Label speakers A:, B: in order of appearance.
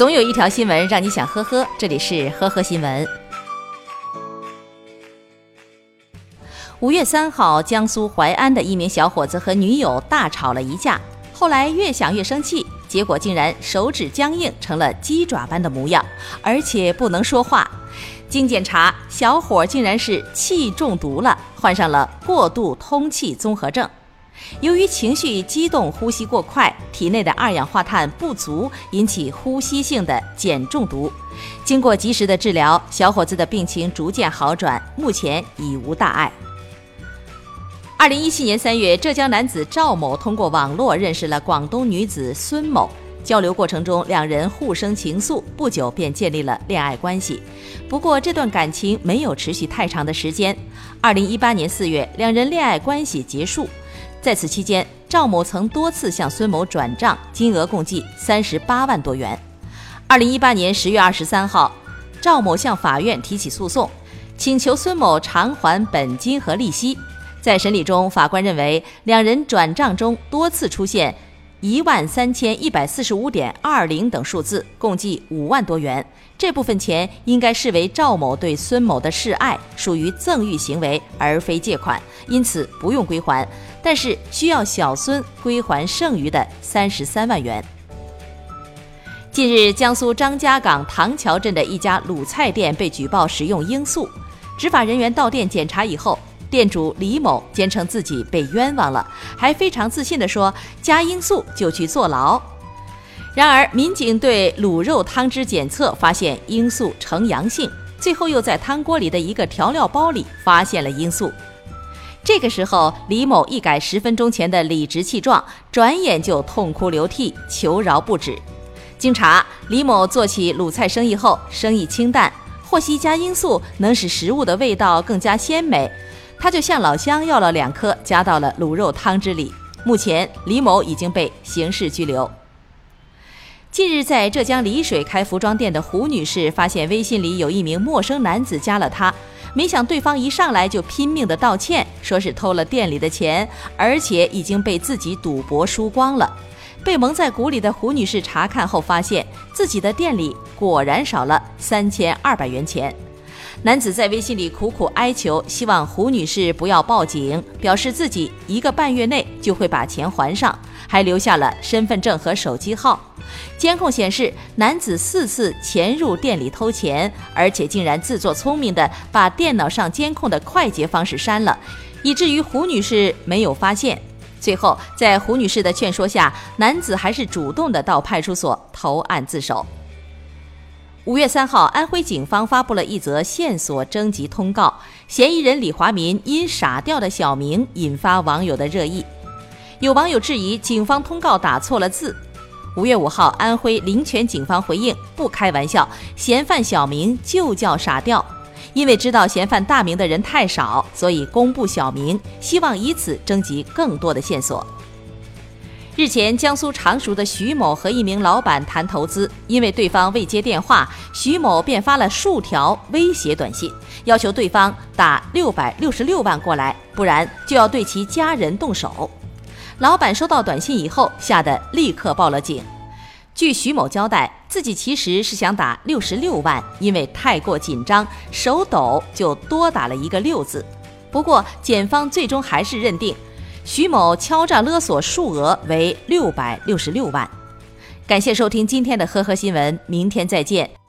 A: 总有一条新闻让你想呵呵，这里是呵呵新闻。五月三号，江苏淮安的一名小伙子和女友大吵了一架，后来越想越生气，结果竟然手指僵硬成了鸡爪般的模样，而且不能说话。经检查，小伙竟然是气中毒了，患上了过度通气综合症。由于情绪激动、呼吸过快，体内的二氧化碳不足，引起呼吸性的碱中毒。经过及时的治疗，小伙子的病情逐渐好转，目前已无大碍。二零一七年三月，浙江男子赵某通过网络认识了广东女子孙某，交流过程中两人互生情愫，不久便建立了恋爱关系。不过，这段感情没有持续太长的时间。二零一八年四月，两人恋爱关系结束。在此期间，赵某曾多次向孙某转账，金额共计三十八万多元。二零一八年十月二十三号，赵某向法院提起诉讼，请求孙某偿还本金和利息。在审理中，法官认为两人转账中多次出现一万三千一百四十五点二零等数字，共计五万多元。这部分钱应该视为赵某对孙某的示爱，属于赠与行为，而非借款，因此不用归还。但是需要小孙归还剩余的三十三万元。近日，江苏张家港唐桥镇的一家卤菜店被举报使用罂粟，执法人员到店检查以后，店主李某坚称自己被冤枉了，还非常自信地说：“加罂粟就去坐牢。”然而，民警对卤肉汤汁检测发现罂粟呈阳性，最后又在汤锅里的一个调料包里发现了罂粟。这个时候，李某一改十分钟前的理直气壮，转眼就痛哭流涕，求饶不止。经查，李某做起卤菜生意后，生意清淡，获悉加罂粟能使食物的味道更加鲜美，他就向老乡要了两颗，加到了卤肉汤汁里。目前，李某已经被刑事拘留。近日，在浙江丽水开服装店的胡女士发现微信里有一名陌生男子加了她，没想对方一上来就拼命的道歉，说是偷了店里的钱，而且已经被自己赌博输光了。被蒙在鼓里的胡女士查看后发现，自己的店里果然少了三千二百元钱。男子在微信里苦苦哀求，希望胡女士不要报警，表示自己一个半月内就会把钱还上，还留下了身份证和手机号。监控显示，男子四次潜入店里偷钱，而且竟然自作聪明地把电脑上监控的快捷方式删了，以至于胡女士没有发现。最后，在胡女士的劝说下，男子还是主动地到派出所投案自首。五月三号，安徽警方发布了一则线索征集通告，嫌疑人李华民因傻掉的小名引发网友的热议。有网友质疑警方通告打错了字。五月五号，安徽临泉警方回应：不开玩笑，嫌犯小名就叫傻掉，因为知道嫌犯大名的人太少，所以公布小名，希望以此征集更多的线索。日前，江苏常熟的徐某和一名老板谈投资，因为对方未接电话，徐某便发了数条威胁短信，要求对方打六百六十六万过来，不然就要对其家人动手。老板收到短信以后，吓得立刻报了警。据徐某交代，自己其实是想打六十六万，因为太过紧张，手抖就多打了一个六字。不过，检方最终还是认定。徐某敲诈勒索数额为六百六十六万。感谢收听今天的呵呵新闻，明天再见。